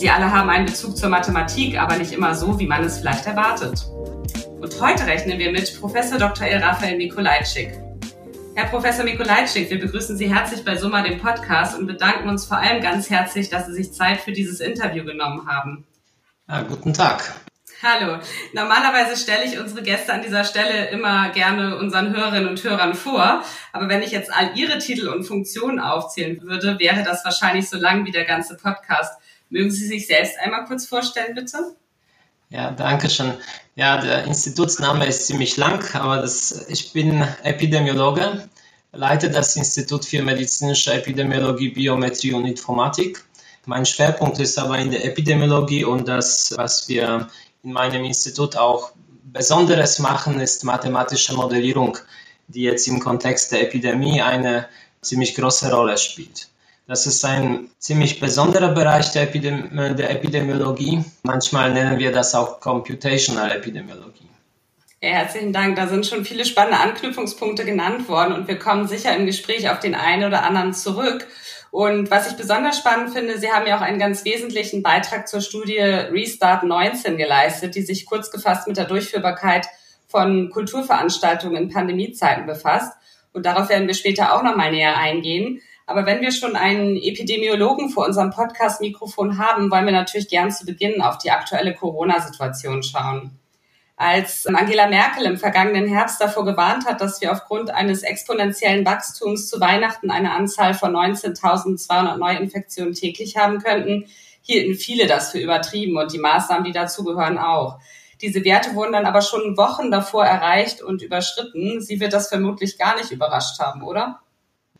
Sie alle haben einen Bezug zur Mathematik, aber nicht immer so, wie man es vielleicht erwartet. Und heute rechnen wir mit Professor Dr. El Raphael Mikolajczyk. Herr Professor Mikolajczyk, wir begrüßen Sie herzlich bei Summa, dem Podcast, und bedanken uns vor allem ganz herzlich, dass Sie sich Zeit für dieses Interview genommen haben. Ja, guten Tag. Hallo. Normalerweise stelle ich unsere Gäste an dieser Stelle immer gerne unseren Hörerinnen und Hörern vor. Aber wenn ich jetzt all Ihre Titel und Funktionen aufzählen würde, wäre das wahrscheinlich so lang wie der ganze Podcast. Mögen Sie sich selbst einmal kurz vorstellen, bitte? Ja, danke schön. Ja, der Institutsname ist ziemlich lang, aber das, ich bin Epidemiologe, leite das Institut für medizinische Epidemiologie, Biometrie und Informatik. Mein Schwerpunkt ist aber in der Epidemiologie und das, was wir in meinem Institut auch Besonderes machen, ist mathematische Modellierung, die jetzt im Kontext der Epidemie eine ziemlich große Rolle spielt. Das ist ein ziemlich besonderer Bereich der, Epidem der Epidemiologie. Manchmal nennen wir das auch Computational Epidemiologie. Ja, herzlichen Dank. Da sind schon viele spannende Anknüpfungspunkte genannt worden und wir kommen sicher im Gespräch auf den einen oder anderen zurück. Und was ich besonders spannend finde, Sie haben ja auch einen ganz wesentlichen Beitrag zur Studie Restart 19 geleistet, die sich kurz gefasst mit der Durchführbarkeit von Kulturveranstaltungen in Pandemiezeiten befasst. Und darauf werden wir später auch nochmal näher eingehen. Aber wenn wir schon einen Epidemiologen vor unserem Podcast-Mikrofon haben, wollen wir natürlich gern zu Beginn auf die aktuelle Corona-Situation schauen. Als Angela Merkel im vergangenen Herbst davor gewarnt hat, dass wir aufgrund eines exponentiellen Wachstums zu Weihnachten eine Anzahl von 19.200 Neuinfektionen täglich haben könnten, hielten viele das für übertrieben und die Maßnahmen, die dazugehören, auch. Diese Werte wurden dann aber schon Wochen davor erreicht und überschritten. Sie wird das vermutlich gar nicht überrascht haben, oder?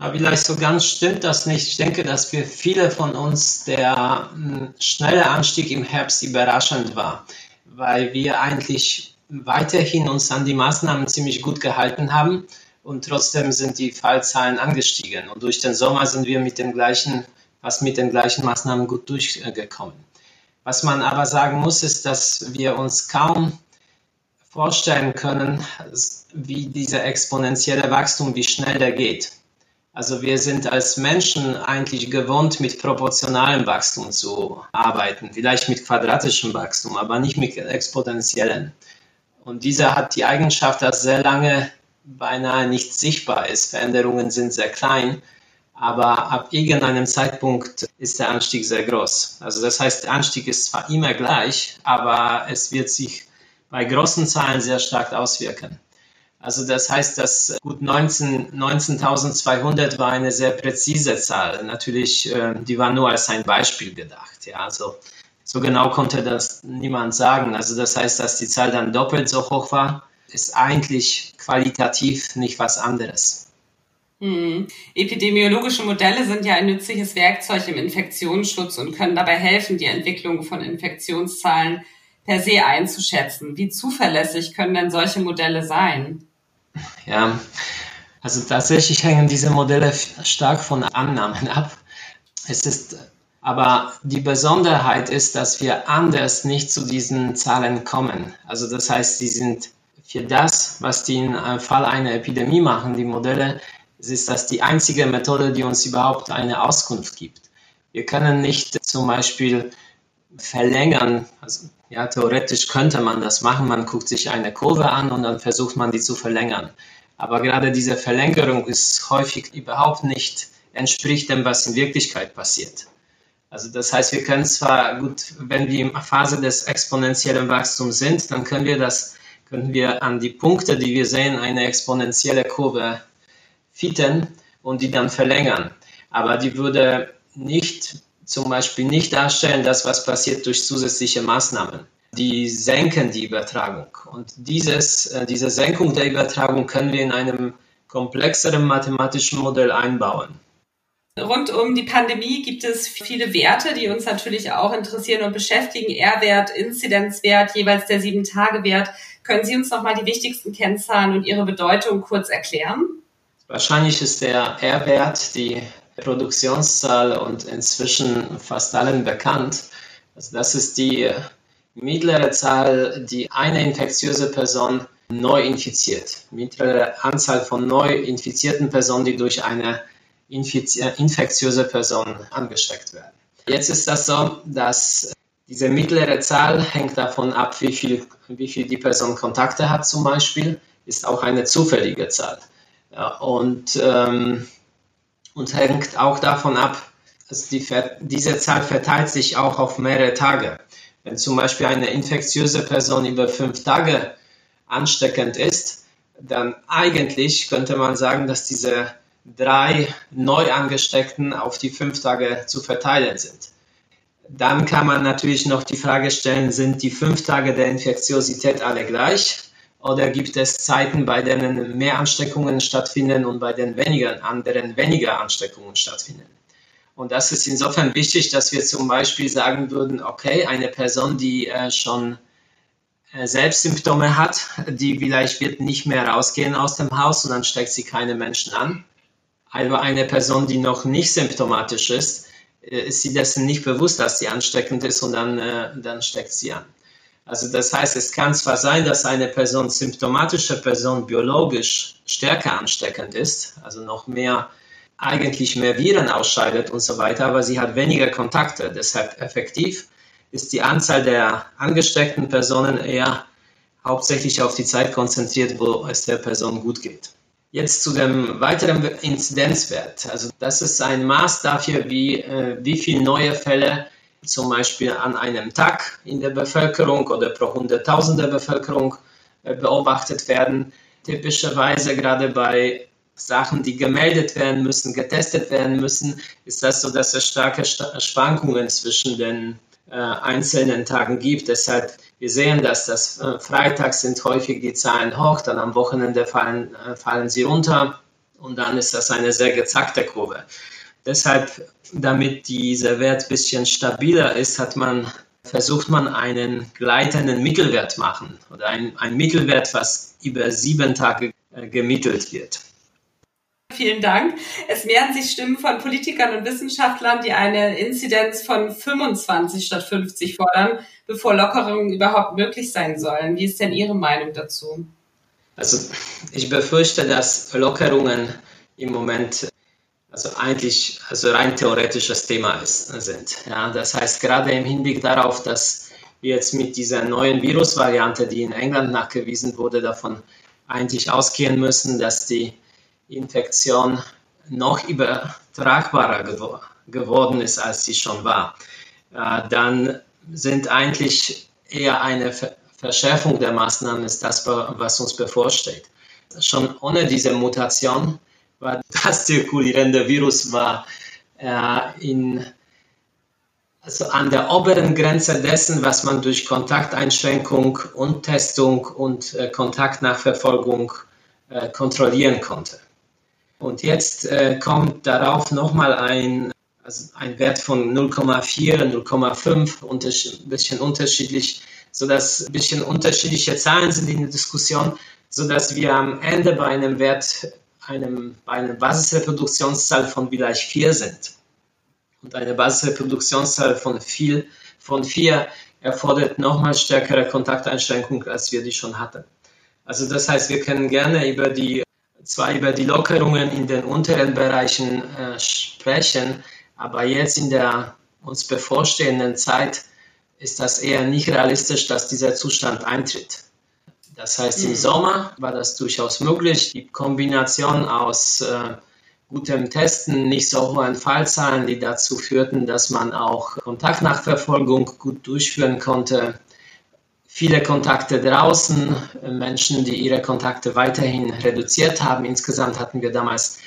Aber vielleicht so ganz stimmt das nicht. Ich denke, dass für viele von uns der hm, schnelle Anstieg im Herbst überraschend war, weil wir eigentlich weiterhin uns an die Maßnahmen ziemlich gut gehalten haben und trotzdem sind die Fallzahlen angestiegen. Und durch den Sommer sind wir mit den gleichen, fast mit den gleichen Maßnahmen gut durchgekommen. Was man aber sagen muss, ist, dass wir uns kaum vorstellen können, wie dieser exponentielle Wachstum, wie schnell der geht. Also wir sind als Menschen eigentlich gewohnt, mit proportionalem Wachstum zu arbeiten, vielleicht mit quadratischem Wachstum, aber nicht mit exponentiellem. Und dieser hat die Eigenschaft, dass sehr lange beinahe nicht sichtbar ist. Veränderungen sind sehr klein, aber ab irgendeinem Zeitpunkt ist der Anstieg sehr groß. Also das heißt, der Anstieg ist zwar immer gleich, aber es wird sich bei großen Zahlen sehr stark auswirken. Also das heißt, dass gut 19, 19.200 war eine sehr präzise Zahl. Natürlich, äh, die war nur als ein Beispiel gedacht. Ja, also so genau konnte das niemand sagen. Also das heißt, dass die Zahl dann doppelt so hoch war, ist eigentlich qualitativ nicht was anderes. Hm. Epidemiologische Modelle sind ja ein nützliches Werkzeug im Infektionsschutz und können dabei helfen, die Entwicklung von Infektionszahlen per se einzuschätzen. Wie zuverlässig können denn solche Modelle sein? Ja, also tatsächlich hängen diese Modelle stark von Annahmen ab. Es ist aber die Besonderheit ist, dass wir anders nicht zu diesen Zahlen kommen. Also das heißt, sie sind für das, was die im Fall einer Epidemie machen, die Modelle, ist das die einzige Methode, die uns überhaupt eine Auskunft gibt. Wir können nicht zum Beispiel verlängern, also ja, theoretisch könnte man das machen. Man guckt sich eine Kurve an und dann versucht man die zu verlängern. Aber gerade diese Verlängerung ist häufig überhaupt nicht entspricht dem, was in Wirklichkeit passiert. Also das heißt, wir können zwar gut, wenn wir in Phase des exponentiellen Wachstums sind, dann können wir das, können wir an die Punkte, die wir sehen, eine exponentielle Kurve fitten und die dann verlängern. Aber die würde nicht zum Beispiel nicht darstellen, das, was passiert durch zusätzliche Maßnahmen. Die senken die Übertragung. Und dieses, äh, diese Senkung der Übertragung können wir in einem komplexeren mathematischen Modell einbauen. Rund um die Pandemie gibt es viele Werte, die uns natürlich auch interessieren und beschäftigen. R-Wert, Inzidenzwert, jeweils der Sieben-Tage-Wert. Können Sie uns nochmal die wichtigsten Kennzahlen und ihre Bedeutung kurz erklären? Wahrscheinlich ist der R-Wert die Produktionszahl und inzwischen fast allen bekannt. Also das ist die mittlere Zahl, die eine infektiöse Person neu infiziert. Mittlere Anzahl von neu infizierten Personen, die durch eine infektiöse Person angesteckt werden. Jetzt ist das so, dass diese mittlere Zahl hängt davon ab, wie viel, wie viel die Person Kontakte hat zum Beispiel, ist auch eine zufällige Zahl. Ja, und, ähm, und hängt auch davon ab, also die, diese Zahl verteilt sich auch auf mehrere Tage. Wenn zum Beispiel eine infektiöse Person über fünf Tage ansteckend ist, dann eigentlich könnte man sagen, dass diese drei Neuangesteckten auf die fünf Tage zu verteilen sind. Dann kann man natürlich noch die Frage stellen, sind die fünf Tage der Infektiosität alle gleich? Oder gibt es Zeiten, bei denen mehr Ansteckungen stattfinden und bei den weniger anderen weniger Ansteckungen stattfinden? Und das ist insofern wichtig, dass wir zum Beispiel sagen würden, okay, eine Person, die äh, schon äh, selbst Symptome hat, die vielleicht wird nicht mehr rausgehen aus dem Haus und dann steckt sie keine Menschen an. Aber eine Person, die noch nicht symptomatisch ist, äh, ist sie dessen nicht bewusst, dass sie ansteckend ist und dann, äh, dann steckt sie an. Also das heißt, es kann zwar sein, dass eine Person, symptomatische Person, biologisch stärker ansteckend ist, also noch mehr, eigentlich mehr Viren ausscheidet und so weiter, aber sie hat weniger Kontakte. Deshalb effektiv ist die Anzahl der angesteckten Personen eher hauptsächlich auf die Zeit konzentriert, wo es der Person gut geht. Jetzt zu dem weiteren Inzidenzwert. Also das ist ein Maß dafür, wie, äh, wie viele neue Fälle zum Beispiel an einem Tag in der Bevölkerung oder pro 100.000 der Bevölkerung äh, beobachtet werden. Typischerweise gerade bei Sachen, die gemeldet werden müssen, getestet werden müssen, ist das so, dass es starke Schwankungen zwischen den äh, einzelnen Tagen gibt. Deshalb wir sehen, dass das äh, Freitags sind häufig die Zahlen hoch, dann am Wochenende fallen, äh, fallen sie runter und dann ist das eine sehr gezackte Kurve. Deshalb, damit dieser Wert ein bisschen stabiler ist, hat man, versucht man einen gleitenden Mittelwert machen oder ein, ein Mittelwert, was über sieben Tage äh, gemittelt wird. Vielen Dank. Es mehren sich Stimmen von Politikern und Wissenschaftlern, die eine Inzidenz von 25 statt 50 fordern, bevor Lockerungen überhaupt möglich sein sollen. Wie ist denn Ihre Meinung dazu? Also ich befürchte, dass Lockerungen im Moment also eigentlich also rein theoretisches Thema ist, sind. Ja, das heißt, gerade im Hinblick darauf, dass wir jetzt mit dieser neuen Virusvariante, die in England nachgewiesen wurde, davon eigentlich ausgehen müssen, dass die Infektion noch übertragbarer gewo geworden ist, als sie schon war, äh, dann sind eigentlich eher eine Ver Verschärfung der Maßnahmen ist das, was uns bevorsteht. Schon ohne diese Mutation das zirkulierende Virus war äh, in, also an der oberen Grenze dessen, was man durch Kontakteinschränkung und Testung und äh, Kontaktnachverfolgung äh, kontrollieren konnte. Und jetzt äh, kommt darauf nochmal ein, also ein Wert von 0,4, 0,5, ein bisschen unterschiedlich, sodass ein bisschen unterschiedliche Zahlen sind in der Diskussion, sodass wir am Ende bei einem Wert, einem, bei einer Basisreproduktionszahl von vielleicht 4 sind. Und eine Basisreproduktionszahl von 4, von 4 erfordert nochmal stärkere Kontakteinschränkungen, als wir die schon hatten. Also das heißt, wir können gerne über die zwar über die Lockerungen in den unteren Bereichen äh, sprechen, aber jetzt in der uns bevorstehenden Zeit ist das eher nicht realistisch, dass dieser Zustand eintritt. Das heißt, im mhm. Sommer war das durchaus möglich. Die Kombination aus äh, gutem Testen, nicht so hohen Fallzahlen, die dazu führten, dass man auch Kontaktnachverfolgung gut durchführen konnte, viele Kontakte draußen, Menschen, die ihre Kontakte weiterhin reduziert haben. Insgesamt hatten wir damals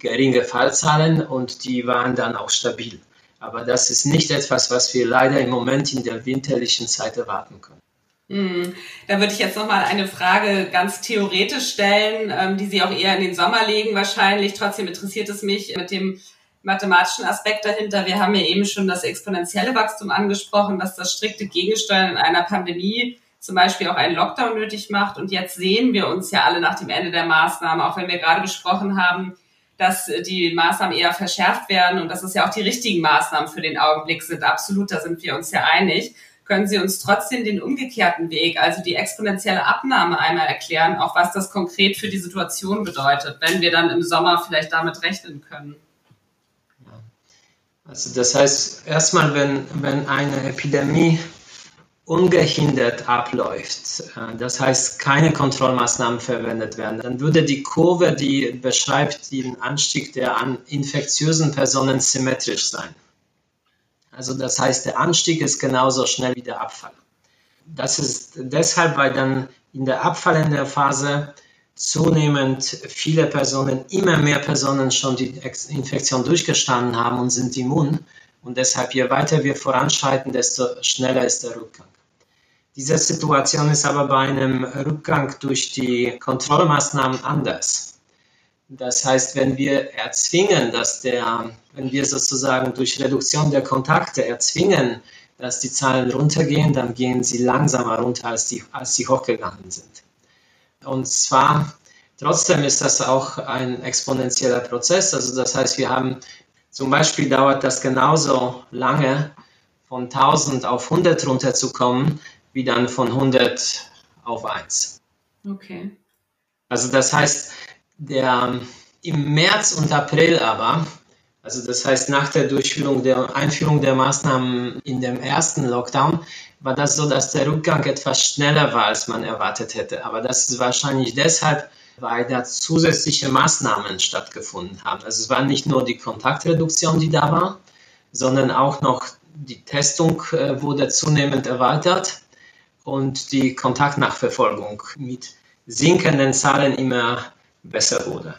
geringe Fallzahlen und die waren dann auch stabil. Aber das ist nicht etwas, was wir leider im Moment in der winterlichen Zeit erwarten können. Hm. Da würde ich jetzt nochmal eine Frage ganz theoretisch stellen, ähm, die Sie auch eher in den Sommer legen wahrscheinlich. Trotzdem interessiert es mich mit dem mathematischen Aspekt dahinter. Wir haben ja eben schon das exponentielle Wachstum angesprochen, dass das strikte Gegensteuern in einer Pandemie zum Beispiel auch einen Lockdown nötig macht. Und jetzt sehen wir uns ja alle nach dem Ende der Maßnahmen, auch wenn wir gerade besprochen haben, dass die Maßnahmen eher verschärft werden und dass es ja auch die richtigen Maßnahmen für den Augenblick sind. Absolut, da sind wir uns ja einig. Können Sie uns trotzdem den umgekehrten Weg, also die exponentielle Abnahme einmal erklären, auch was das konkret für die Situation bedeutet, wenn wir dann im Sommer vielleicht damit rechnen können? Also das heißt, erstmal, wenn, wenn eine Epidemie ungehindert abläuft, äh, das heißt keine Kontrollmaßnahmen verwendet werden, dann würde die Kurve, die beschreibt den Anstieg der infektiösen Personen symmetrisch sein. Also das heißt, der Anstieg ist genauso schnell wie der Abfall. Das ist deshalb, weil dann in der abfallenden Phase zunehmend viele Personen, immer mehr Personen schon die Infektion durchgestanden haben und sind immun. Und deshalb, je weiter wir voranschreiten, desto schneller ist der Rückgang. Diese Situation ist aber bei einem Rückgang durch die Kontrollmaßnahmen anders. Das heißt, wenn wir erzwingen, dass der, wenn wir sozusagen durch Reduktion der Kontakte erzwingen, dass die Zahlen runtergehen, dann gehen sie langsamer runter, als, die, als sie hochgegangen sind. Und zwar, trotzdem ist das auch ein exponentieller Prozess. Also das heißt, wir haben zum Beispiel dauert das genauso lange, von 1000 auf 100 runterzukommen, wie dann von 100 auf 1. Okay. Also das heißt, der, im März und April aber, also das heißt nach der Durchführung der Einführung der Maßnahmen in dem ersten Lockdown, war das so, dass der Rückgang etwas schneller war, als man erwartet hätte. Aber das ist wahrscheinlich deshalb, weil da zusätzliche Maßnahmen stattgefunden haben. Also es war nicht nur die Kontaktreduktion, die da war, sondern auch noch die Testung äh, wurde zunehmend erweitert und die Kontaktnachverfolgung mit sinkenden Zahlen immer besser wurde.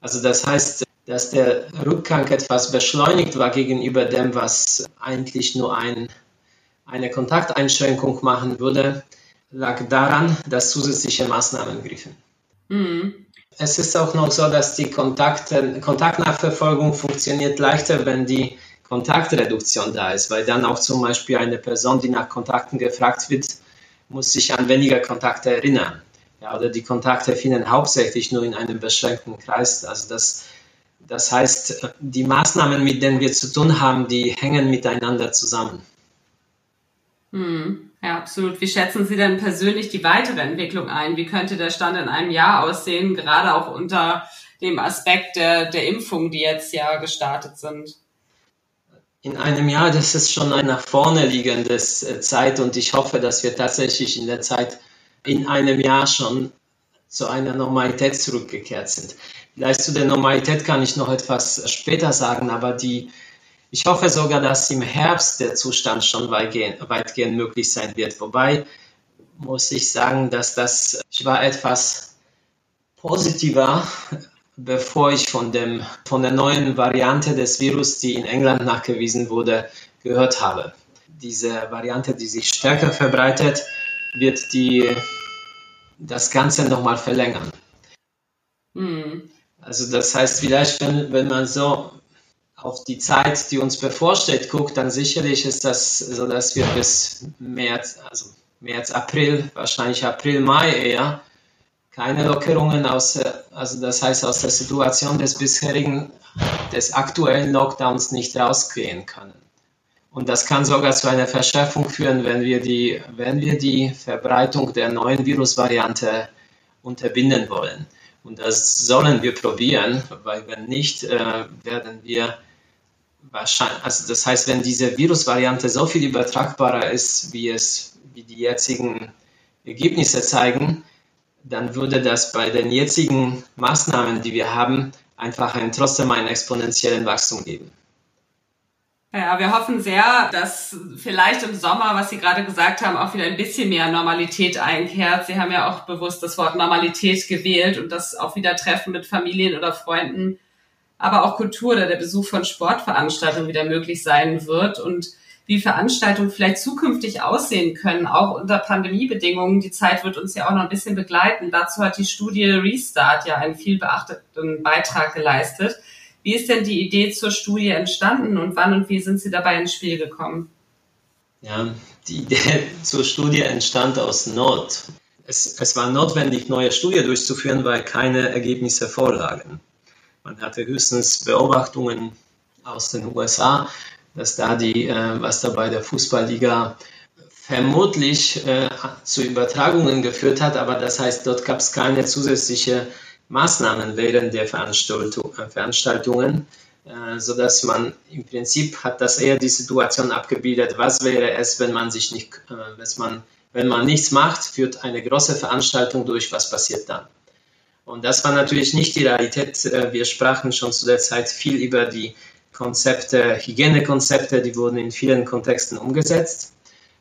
Also das heißt, dass der Rückgang etwas beschleunigt war gegenüber dem, was eigentlich nur ein, eine Kontakteinschränkung machen würde, lag daran, dass zusätzliche Maßnahmen griffen. Mhm. Es ist auch noch so, dass die Kontakte, Kontaktnachverfolgung funktioniert leichter, wenn die Kontaktreduktion da ist, weil dann auch zum Beispiel eine Person, die nach Kontakten gefragt wird, muss sich an weniger Kontakte erinnern. Ja, oder die Kontakte finden hauptsächlich nur in einem beschränkten Kreis. Also das, das heißt, die Maßnahmen, mit denen wir zu tun haben, die hängen miteinander zusammen. Hm, ja, absolut. Wie schätzen Sie denn persönlich die weitere Entwicklung ein? Wie könnte der Stand in einem Jahr aussehen, gerade auch unter dem Aspekt der, der Impfung, die jetzt ja gestartet sind? in einem Jahr, das ist schon ein nach vorne liegendes äh, Zeit und ich hoffe, dass wir tatsächlich in der Zeit in einem Jahr schon zu einer Normalität zurückgekehrt sind. Vielleicht zu der Normalität kann ich noch etwas später sagen, aber die, ich hoffe sogar, dass im Herbst der Zustand schon weitgehend, möglich sein wird. Wobei muss ich sagen, dass das, ich war etwas positiver bevor ich von, dem, von der neuen Variante des Virus, die in England nachgewiesen wurde, gehört habe. Diese Variante, die sich stärker verbreitet, wird die, das Ganze nochmal verlängern. Mhm. Also das heißt, vielleicht, wenn, wenn man so auf die Zeit, die uns bevorsteht, guckt, dann sicherlich ist das so, dass wir bis März, also März, April, wahrscheinlich April, Mai eher, keine Lockerungen aus, also das heißt aus der Situation des bisherigen, des aktuellen Lockdowns nicht rausgehen können. Und das kann sogar zu einer Verschärfung führen, wenn wir die, wenn wir die Verbreitung der neuen Virusvariante unterbinden wollen. Und das sollen wir probieren, weil wenn nicht, äh, werden wir wahrscheinlich, also das heißt, wenn diese Virusvariante so viel übertragbarer ist, wie es, wie die jetzigen Ergebnisse zeigen, dann würde das bei den jetzigen Maßnahmen, die wir haben, einfach ein, trotzdem einen exponentiellen Wachstum geben. Ja, wir hoffen sehr, dass vielleicht im Sommer, was Sie gerade gesagt haben, auch wieder ein bisschen mehr Normalität einkehrt. Sie haben ja auch bewusst das Wort Normalität gewählt und das auch wieder Treffen mit Familien oder Freunden, aber auch Kultur oder der Besuch von Sportveranstaltungen wieder möglich sein wird. Und wie Veranstaltungen vielleicht zukünftig aussehen können, auch unter Pandemiebedingungen. Die Zeit wird uns ja auch noch ein bisschen begleiten. Dazu hat die Studie Restart ja einen viel beachteten Beitrag geleistet. Wie ist denn die Idee zur Studie entstanden und wann und wie sind Sie dabei ins Spiel gekommen? Ja, die Idee zur Studie entstand aus Not. Es, es war notwendig, neue Studien durchzuführen, weil keine Ergebnisse vorlagen. Man hatte höchstens Beobachtungen aus den USA, dass da die, äh, was da bei der Fußballliga vermutlich äh, zu Übertragungen geführt hat, aber das heißt, dort gab es keine zusätzliche Maßnahmen während der Veranstaltung, äh, Veranstaltungen, äh, sodass man im Prinzip hat das eher die Situation abgebildet, was wäre es, wenn man sich nicht, äh, wenn man, wenn man nichts macht, führt eine große Veranstaltung durch, was passiert dann? Und das war natürlich nicht die Realität. Wir sprachen schon zu der Zeit viel über die Konzepte, Hygienekonzepte, die wurden in vielen Kontexten umgesetzt.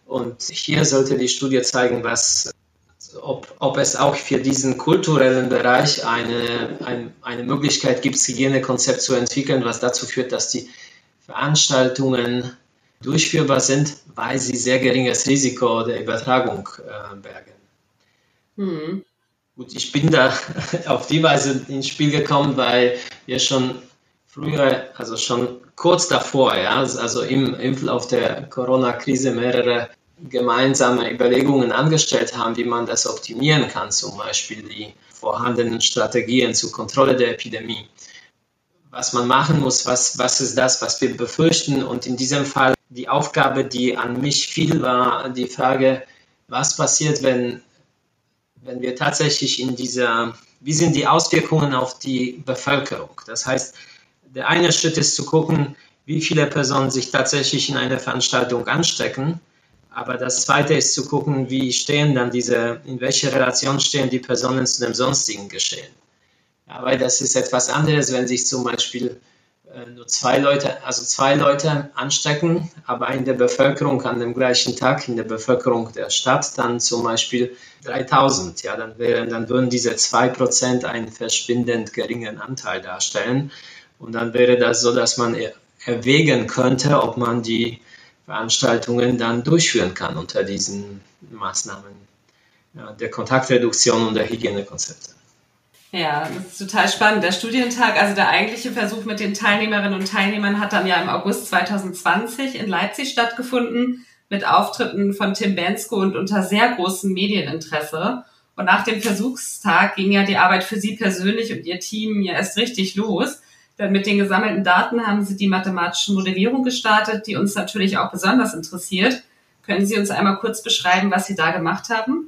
Und hier sollte die Studie zeigen, was, ob, ob es auch für diesen kulturellen Bereich eine, ein, eine Möglichkeit gibt, Hygienekonzept zu entwickeln, was dazu führt, dass die Veranstaltungen durchführbar sind, weil sie sehr geringes Risiko der Übertragung äh, bergen. Hm. Gut, ich bin da auf die Weise ins Spiel gekommen, weil wir schon früher, also schon kurz davor, ja, also im, im Verlauf der Corona-Krise mehrere gemeinsame Überlegungen angestellt haben, wie man das optimieren kann, zum Beispiel die vorhandenen Strategien zur Kontrolle der Epidemie. Was man machen muss, was, was ist das, was wir befürchten. Und in diesem Fall die Aufgabe, die an mich fiel, war die Frage, was passiert, wenn, wenn wir tatsächlich in dieser, wie sind die Auswirkungen auf die Bevölkerung? Das heißt, der eine Schritt ist zu gucken, wie viele Personen sich tatsächlich in einer Veranstaltung anstecken aber das Zweite ist zu gucken, wie stehen dann diese, in welcher Relation stehen die Personen zu dem sonstigen Geschehen. Ja, weil das ist etwas anderes, wenn sich zum Beispiel äh, nur zwei Leute, also zwei Leute anstecken, aber in der Bevölkerung an dem gleichen Tag, in der Bevölkerung der Stadt dann zum Beispiel 3000. Ja, dann, wären, dann würden diese zwei Prozent einen verschwindend geringen Anteil darstellen. Und dann wäre das so, dass man erwägen könnte, ob man die Veranstaltungen dann durchführen kann unter diesen Maßnahmen ja, der Kontaktreduktion und der Hygienekonzepte. Ja, das ist total spannend. Der Studientag, also der eigentliche Versuch mit den Teilnehmerinnen und Teilnehmern hat dann ja im August 2020 in Leipzig stattgefunden mit Auftritten von Tim Bensko und unter sehr großem Medieninteresse. Und nach dem Versuchstag ging ja die Arbeit für Sie persönlich und Ihr Team ja erst richtig los. Denn mit den gesammelten Daten haben Sie die mathematische Modellierung gestartet, die uns natürlich auch besonders interessiert. Können Sie uns einmal kurz beschreiben, was Sie da gemacht haben?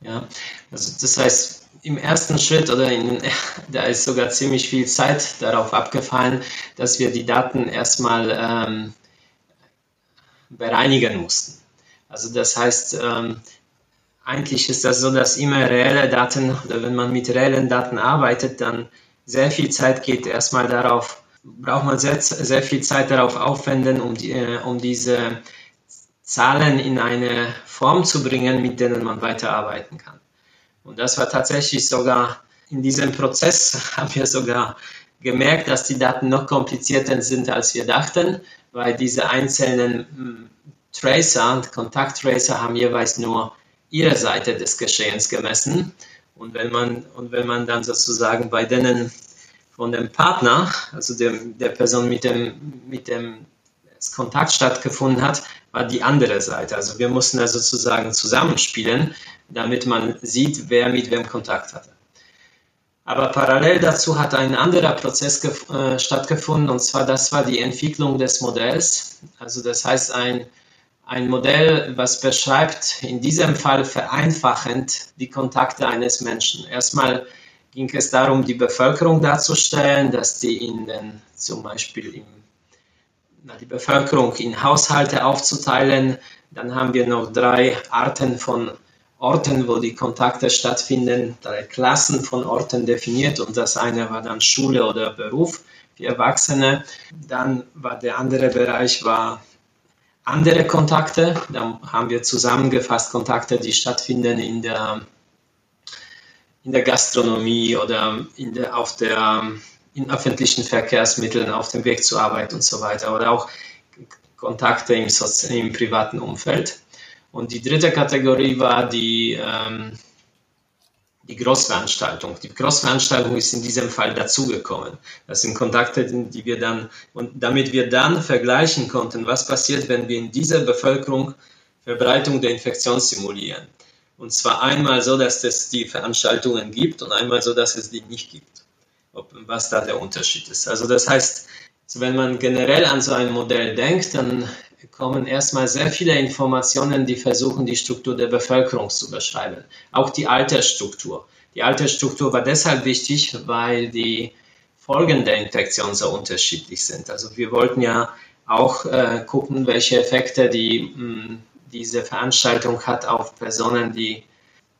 Ja, also das heißt, im ersten Schritt oder in, da ist sogar ziemlich viel Zeit darauf abgefallen, dass wir die Daten erstmal ähm, bereinigen mussten. Also das heißt, ähm, eigentlich ist das so, dass immer reelle Daten oder wenn man mit reellen Daten arbeitet, dann sehr viel Zeit geht erstmal darauf, braucht man sehr, sehr viel Zeit darauf aufwenden, um, die, äh, um diese Zahlen in eine Form zu bringen, mit denen man weiterarbeiten kann. Und das war tatsächlich sogar in diesem Prozess, haben wir sogar gemerkt, dass die Daten noch komplizierter sind, als wir dachten, weil diese einzelnen hm, Tracer, Kontakttracer haben jeweils nur ihre Seite des Geschehens gemessen und wenn man, und wenn man dann sozusagen bei denen von dem Partner, also dem, der Person, mit dem, mit dem es Kontakt stattgefunden hat, war die andere Seite. Also wir mussten da sozusagen zusammenspielen, damit man sieht, wer mit wem Kontakt hatte. Aber parallel dazu hat ein anderer Prozess äh, stattgefunden, und zwar das war die Entwicklung des Modells. Also das heißt ein ein Modell, was beschreibt in diesem Fall vereinfachend die Kontakte eines Menschen. Erstmal ging es darum, die Bevölkerung darzustellen, dass die in den, zum Beispiel im, na, die Bevölkerung in Haushalte aufzuteilen. Dann haben wir noch drei Arten von Orten, wo die Kontakte stattfinden, drei Klassen von Orten definiert und das eine war dann Schule oder Beruf für Erwachsene. Dann war der andere Bereich war andere Kontakte. Da haben wir zusammengefasst Kontakte, die stattfinden in der, in der Gastronomie oder in der, auf der, in öffentlichen Verkehrsmitteln auf dem Weg zur Arbeit und so weiter oder auch Kontakte im, im privaten Umfeld. Und die dritte Kategorie war die, ähm, die Großveranstaltung. Die Großveranstaltung ist in diesem Fall dazugekommen. Das sind Kontakte, die wir dann, und damit wir dann vergleichen konnten, was passiert, wenn wir in dieser Bevölkerung Verbreitung der Infektion simulieren. Und zwar einmal so, dass es die Veranstaltungen gibt und einmal so, dass es die nicht gibt. Ob, was da der Unterschied ist. Also das heißt, wenn man generell an so ein Modell denkt, dann kommen erstmal sehr viele Informationen, die versuchen, die Struktur der Bevölkerung zu beschreiben. Auch die Altersstruktur. Die Altersstruktur war deshalb wichtig, weil die Folgen der Infektion so unterschiedlich sind. Also wir wollten ja auch äh, gucken, welche Effekte die, mh, diese Veranstaltung hat auf Personen, die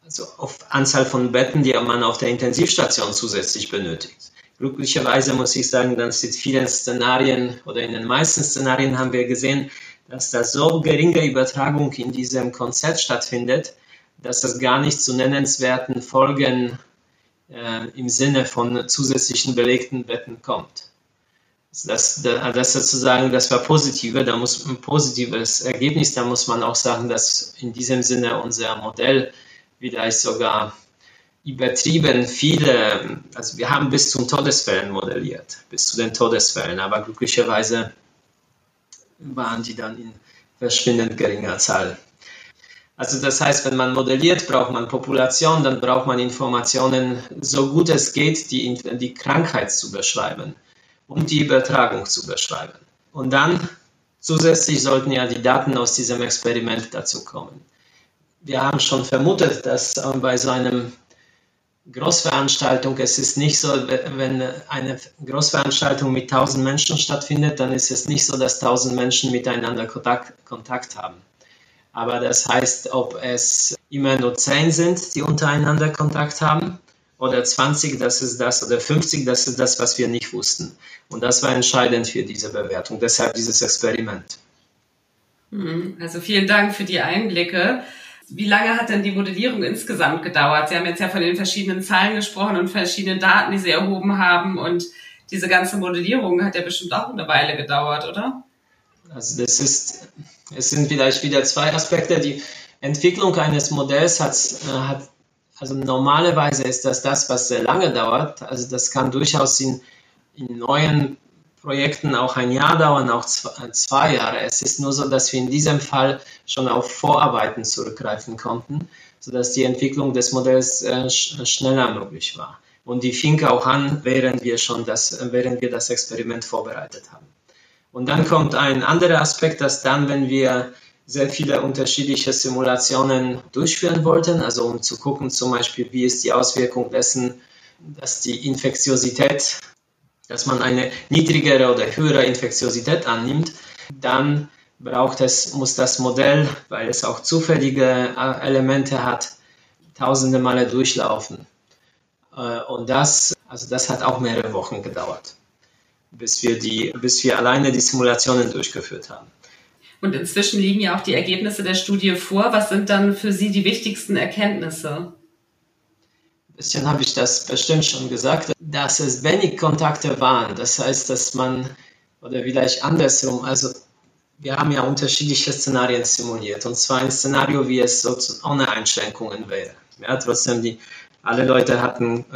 also auf Anzahl von Betten, die man auf der Intensivstation zusätzlich benötigt. Glücklicherweise muss ich sagen, dann sind vielen Szenarien oder in den meisten Szenarien haben wir gesehen, dass da so geringe Übertragung in diesem Konzert stattfindet, dass das gar nicht zu nennenswerten Folgen äh, im Sinne von zusätzlichen belegten Betten kommt. Das, das sozusagen, das war positive, da muss ein positives Ergebnis, da muss man auch sagen, dass in diesem Sinne unser Modell vielleicht sogar übertrieben viele, also wir haben bis zum Todesfällen modelliert, bis zu den Todesfällen, aber glücklicherweise waren die dann in verschwindend geringer Zahl. Also das heißt, wenn man modelliert, braucht man Population, dann braucht man Informationen, so gut es geht, die, die Krankheit zu beschreiben und die Übertragung zu beschreiben. Und dann zusätzlich sollten ja die Daten aus diesem Experiment dazu kommen. Wir haben schon vermutet, dass bei so einem Großveranstaltung, es ist nicht so, wenn eine Großveranstaltung mit 1000 Menschen stattfindet, dann ist es nicht so, dass 1000 Menschen miteinander Kontakt, Kontakt haben. Aber das heißt, ob es immer nur 10 sind, die untereinander Kontakt haben, oder 20, das ist das, oder 50, das ist das, was wir nicht wussten. Und das war entscheidend für diese Bewertung, deshalb dieses Experiment. Hm, also vielen Dank für die Einblicke. Wie lange hat denn die Modellierung insgesamt gedauert? Sie haben jetzt ja von den verschiedenen Zahlen gesprochen und verschiedenen Daten, die Sie erhoben haben. Und diese ganze Modellierung hat ja bestimmt auch eine Weile gedauert, oder? Also das ist, es sind vielleicht wieder zwei Aspekte. Die Entwicklung eines Modells hat, äh, hat also normalerweise ist das das, was sehr lange dauert. Also das kann durchaus in, in neuen Projekten auch ein Jahr dauern, auch zwei Jahre. Es ist nur so, dass wir in diesem Fall schon auf Vorarbeiten zurückgreifen konnten, sodass die Entwicklung des Modells äh, schneller möglich war. Und die fing auch an, während wir schon das, während wir das Experiment vorbereitet haben. Und dann kommt ein anderer Aspekt, dass dann, wenn wir sehr viele unterschiedliche Simulationen durchführen wollten, also um zu gucken zum Beispiel, wie ist die Auswirkung dessen, dass die Infektiosität dass man eine niedrigere oder höhere Infektiosität annimmt, dann braucht es, muss das Modell, weil es auch zufällige äh, Elemente hat, tausende Male durchlaufen. Äh, und das, also das hat auch mehrere Wochen gedauert, bis wir, die, bis wir alleine die Simulationen durchgeführt haben. Und inzwischen liegen ja auch die Ergebnisse der Studie vor. Was sind dann für Sie die wichtigsten Erkenntnisse? Bisschen habe ich das bestimmt schon gesagt, dass es wenig Kontakte waren. Das heißt, dass man, oder vielleicht andersrum, also wir haben ja unterschiedliche Szenarien simuliert. Und zwar ein Szenario, wie es so ohne Einschränkungen wäre. Ja, trotzdem, die, alle Leute hatten,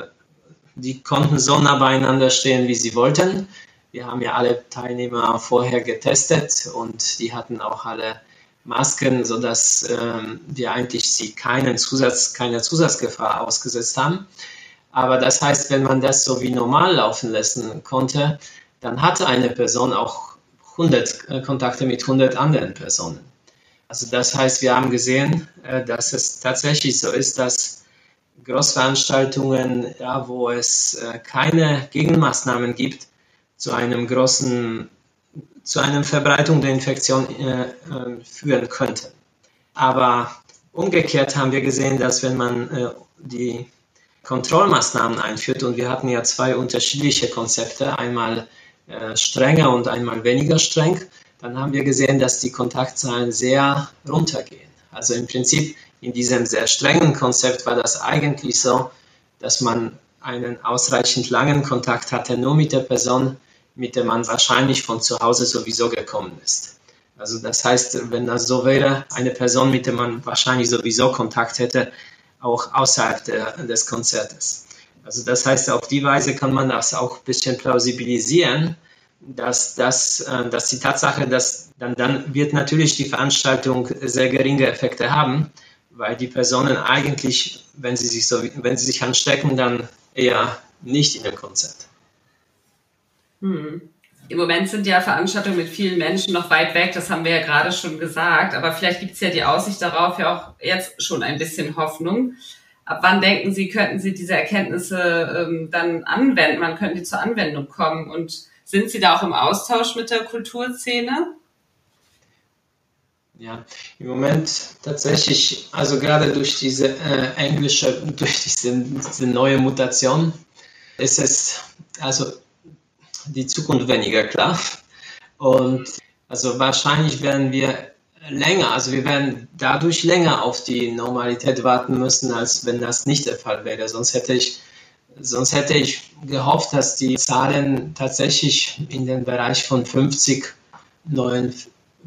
die konnten so nah beieinander stehen, wie sie wollten. Wir haben ja alle Teilnehmer vorher getestet und die hatten auch alle Masken, sodass ähm, wir eigentlich sie keinen Zusatz, keiner Zusatzgefahr ausgesetzt haben. Aber das heißt, wenn man das so wie normal laufen lassen konnte, dann hatte eine Person auch 100 äh, Kontakte mit 100 anderen Personen. Also das heißt, wir haben gesehen, äh, dass es tatsächlich so ist, dass Großveranstaltungen, ja, wo es äh, keine Gegenmaßnahmen gibt, zu einem großen zu einer Verbreitung der Infektion äh, äh, führen könnte. Aber umgekehrt haben wir gesehen, dass wenn man äh, die Kontrollmaßnahmen einführt, und wir hatten ja zwei unterschiedliche Konzepte, einmal äh, strenger und einmal weniger streng, dann haben wir gesehen, dass die Kontaktzahlen sehr runtergehen. Also im Prinzip in diesem sehr strengen Konzept war das eigentlich so, dass man einen ausreichend langen Kontakt hatte, nur mit der Person, mit der man wahrscheinlich von zu Hause sowieso gekommen ist. Also das heißt, wenn das so wäre, eine Person, mit der man wahrscheinlich sowieso Kontakt hätte, auch außerhalb der, des Konzertes. Also das heißt, auf die Weise kann man das auch ein bisschen plausibilisieren, dass, dass, äh, dass die Tatsache, dass dann, dann wird natürlich die Veranstaltung sehr geringe Effekte haben, weil die Personen eigentlich, wenn sie sich, so, wenn sie sich anstecken, dann eher nicht in dem Konzert. Hm. Im Moment sind ja Veranstaltungen mit vielen Menschen noch weit weg, das haben wir ja gerade schon gesagt, aber vielleicht gibt es ja die Aussicht darauf ja auch jetzt schon ein bisschen Hoffnung. Ab wann denken Sie, könnten Sie diese Erkenntnisse ähm, dann anwenden? Wann könnten die zur Anwendung kommen? Und sind Sie da auch im Austausch mit der Kulturszene? Ja, im Moment tatsächlich, also gerade durch diese äh, englische, durch diese, diese neue Mutation ist es, also die Zukunft weniger klar. Und also wahrscheinlich werden wir länger, also wir werden dadurch länger auf die Normalität warten müssen, als wenn das nicht der Fall wäre. Sonst hätte ich, sonst hätte ich gehofft, dass die Zahlen tatsächlich in den Bereich von 50 neuen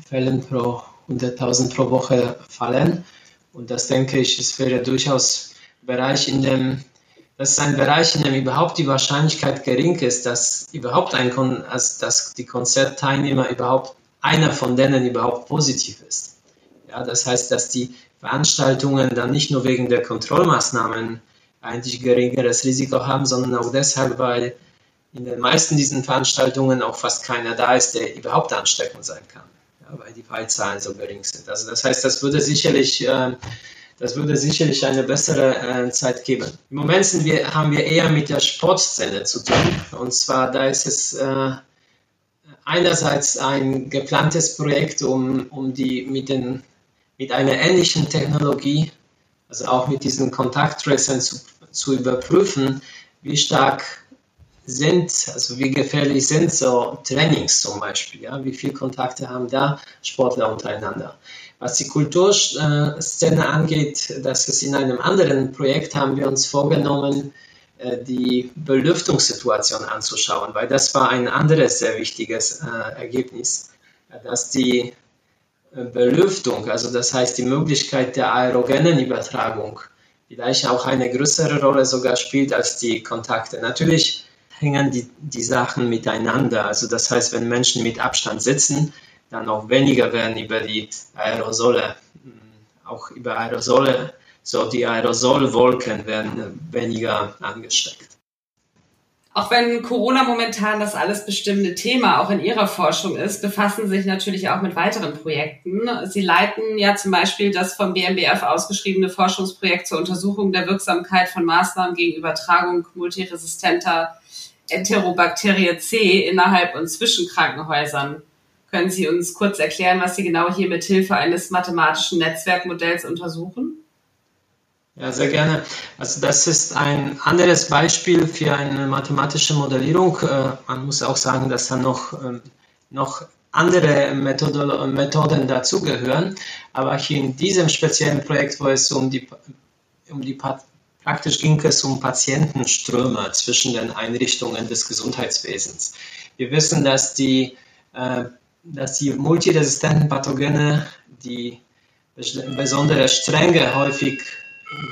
Fällen pro 100.000 pro Woche fallen. Und das denke ich, es wäre durchaus Bereich, in dem das ist ein Bereich, in dem überhaupt die Wahrscheinlichkeit gering ist, dass überhaupt ein Kon also dass die Konzertteilnehmer überhaupt einer von denen überhaupt positiv ist. Ja, das heißt, dass die Veranstaltungen dann nicht nur wegen der Kontrollmaßnahmen eigentlich geringeres Risiko haben, sondern auch deshalb, weil in den meisten diesen Veranstaltungen auch fast keiner da ist, der überhaupt ansteckend sein kann, ja, weil die Fallzahlen so gering sind. Also das heißt, das würde sicherlich äh, das würde sicherlich eine bessere äh, Zeit geben. Im Moment sind wir, haben wir eher mit der Sportszene zu tun. Und zwar, da ist es äh, einerseits ein geplantes Projekt, um, um die mit, den, mit einer ähnlichen Technologie, also auch mit diesen Kontakttracern zu, zu überprüfen, wie stark sind, also wie gefährlich sind so Trainings zum Beispiel, ja, wie viele Kontakte haben da Sportler untereinander. Was die Kulturszene angeht, das ist in einem anderen Projekt, haben wir uns vorgenommen, äh, die Belüftungssituation anzuschauen, weil das war ein anderes sehr wichtiges äh, Ergebnis, dass die äh, Belüftung, also das heißt die Möglichkeit der aerogenen Übertragung, vielleicht auch eine größere Rolle sogar spielt als die Kontakte. Natürlich hängen die, die Sachen miteinander. Also das heißt, wenn Menschen mit Abstand sitzen, dann auch weniger werden über die Aerosole, auch über Aerosole, so die Aerosolwolken werden weniger angesteckt. Auch wenn Corona momentan das alles bestimmende Thema auch in Ihrer Forschung ist, befassen Sie sich natürlich auch mit weiteren Projekten. Sie leiten ja zum Beispiel das vom BMBF ausgeschriebene Forschungsprojekt zur Untersuchung der Wirksamkeit von Maßnahmen gegen Übertragung multiresistenter Enterobakterie C innerhalb und zwischen Krankenhäusern. Können Sie uns kurz erklären, was Sie genau hier mit Hilfe eines mathematischen Netzwerkmodells untersuchen? Ja, sehr gerne. Also das ist ein anderes Beispiel für eine mathematische Modellierung. Äh, man muss auch sagen, dass da noch, ähm, noch andere Methoden, dazugehören. Aber hier in diesem speziellen Projekt, wo es um die, um die praktisch ging es um Patientenströme zwischen den Einrichtungen des Gesundheitswesens. Wir wissen, dass die äh, dass die multiresistenten Pathogene, die besondere Strenge häufig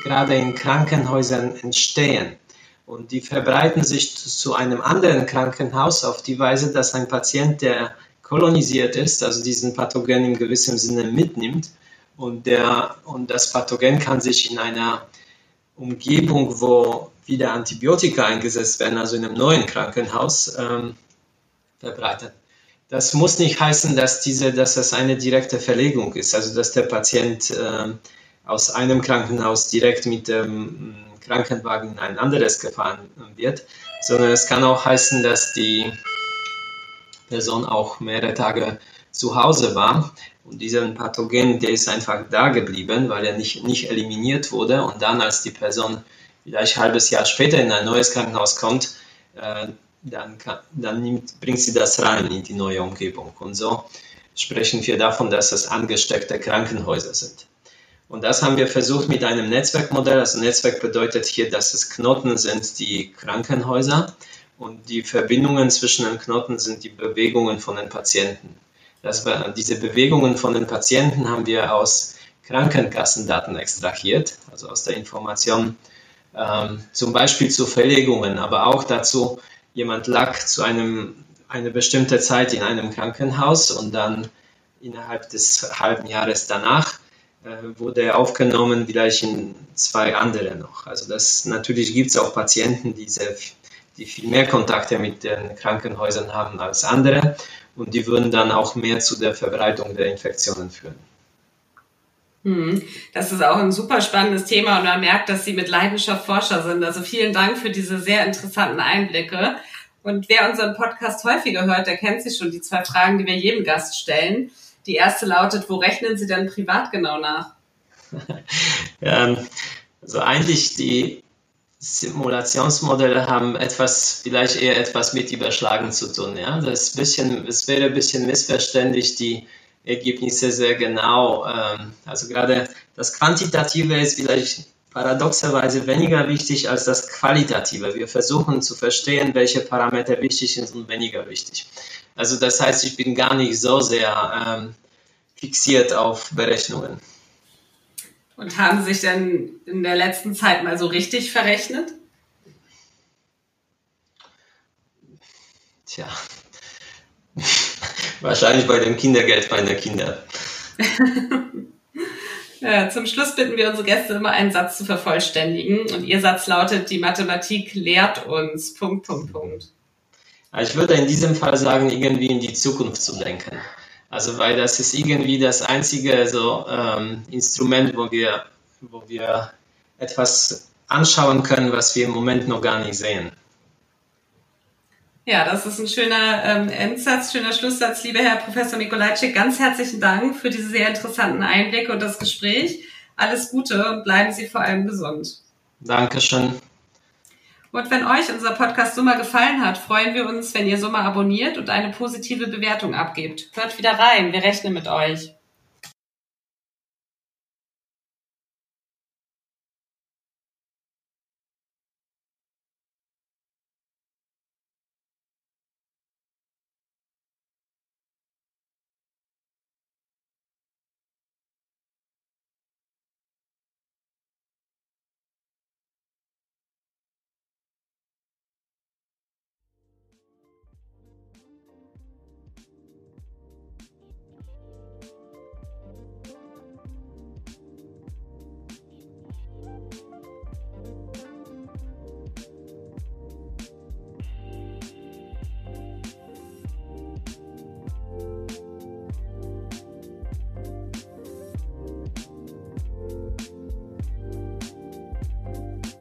gerade in Krankenhäusern entstehen. Und die verbreiten sich zu einem anderen Krankenhaus auf die Weise, dass ein Patient, der kolonisiert ist, also diesen Pathogen in gewissem Sinne mitnimmt und, der, und das Pathogen kann sich in einer Umgebung, wo wieder Antibiotika eingesetzt werden, also in einem neuen Krankenhaus, ähm, verbreiten. Das muss nicht heißen, dass, diese, dass das eine direkte Verlegung ist, also dass der Patient äh, aus einem Krankenhaus direkt mit dem mm, Krankenwagen in ein anderes gefahren wird, sondern es kann auch heißen, dass die Person auch mehrere Tage zu Hause war und dieser Pathogen, der ist einfach da geblieben, weil er nicht, nicht eliminiert wurde. Und dann, als die Person vielleicht ein halbes Jahr später in ein neues Krankenhaus kommt, äh, dann, kann, dann nimmt, bringt sie das rein in die neue Umgebung. Und so sprechen wir davon, dass es angesteckte Krankenhäuser sind. Und das haben wir versucht mit einem Netzwerkmodell. Also Netzwerk bedeutet hier, dass es Knoten sind, die Krankenhäuser und die Verbindungen zwischen den Knoten sind die Bewegungen von den Patienten. Das war, diese Bewegungen von den Patienten haben wir aus Krankenkassendaten extrahiert, also aus der Information ähm, zum Beispiel zu Verlegungen, aber auch dazu, jemand lag zu einem eine bestimmte Zeit in einem Krankenhaus und dann innerhalb des halben Jahres danach äh, wurde er aufgenommen, vielleicht in zwei andere noch. Also das natürlich gibt es auch Patienten, die, sehr, die viel mehr Kontakte mit den Krankenhäusern haben als andere und die würden dann auch mehr zu der Verbreitung der Infektionen führen. Hm, das ist auch ein super spannendes Thema und man merkt, dass Sie mit Leidenschaft Forscher sind. Also vielen Dank für diese sehr interessanten Einblicke. Und wer unseren Podcast häufiger hört, der kennt sich schon die zwei Fragen, die wir jedem Gast stellen. Die erste lautet, wo rechnen Sie denn privat genau nach? ja, also eigentlich die Simulationsmodelle haben etwas, vielleicht eher etwas mit Überschlagen zu tun. Ja? Das, bisschen, es wäre ein bisschen missverständlich, die Ergebnisse sehr genau, ähm, also gerade das Quantitative ist vielleicht paradoxerweise weniger wichtig als das Qualitative. Wir versuchen zu verstehen, welche Parameter wichtig sind und weniger wichtig. Also das heißt, ich bin gar nicht so sehr ähm, fixiert auf Berechnungen. Und haben Sie sich denn in der letzten Zeit mal so richtig verrechnet? Tja, wahrscheinlich bei dem Kindergeld meiner Kinder. Ja, zum Schluss bitten wir unsere Gäste immer einen Satz zu vervollständigen. Und Ihr Satz lautet, die Mathematik lehrt uns. Punkt, Punkt, Punkt. Ich würde in diesem Fall sagen, irgendwie in die Zukunft zu denken. Also weil das ist irgendwie das einzige so, ähm, Instrument, wo wir, wo wir etwas anschauen können, was wir im Moment noch gar nicht sehen. Ja, das ist ein schöner ähm, Endsatz, schöner Schlusssatz. Lieber Herr Professor Mikolajczyk, ganz herzlichen Dank für diese sehr interessanten Einblicke und das Gespräch. Alles Gute und bleiben Sie vor allem gesund. Dankeschön. Und wenn euch unser Podcast Summer gefallen hat, freuen wir uns, wenn ihr Summer abonniert und eine positive Bewertung abgebt. Hört wieder rein, wir rechnen mit euch.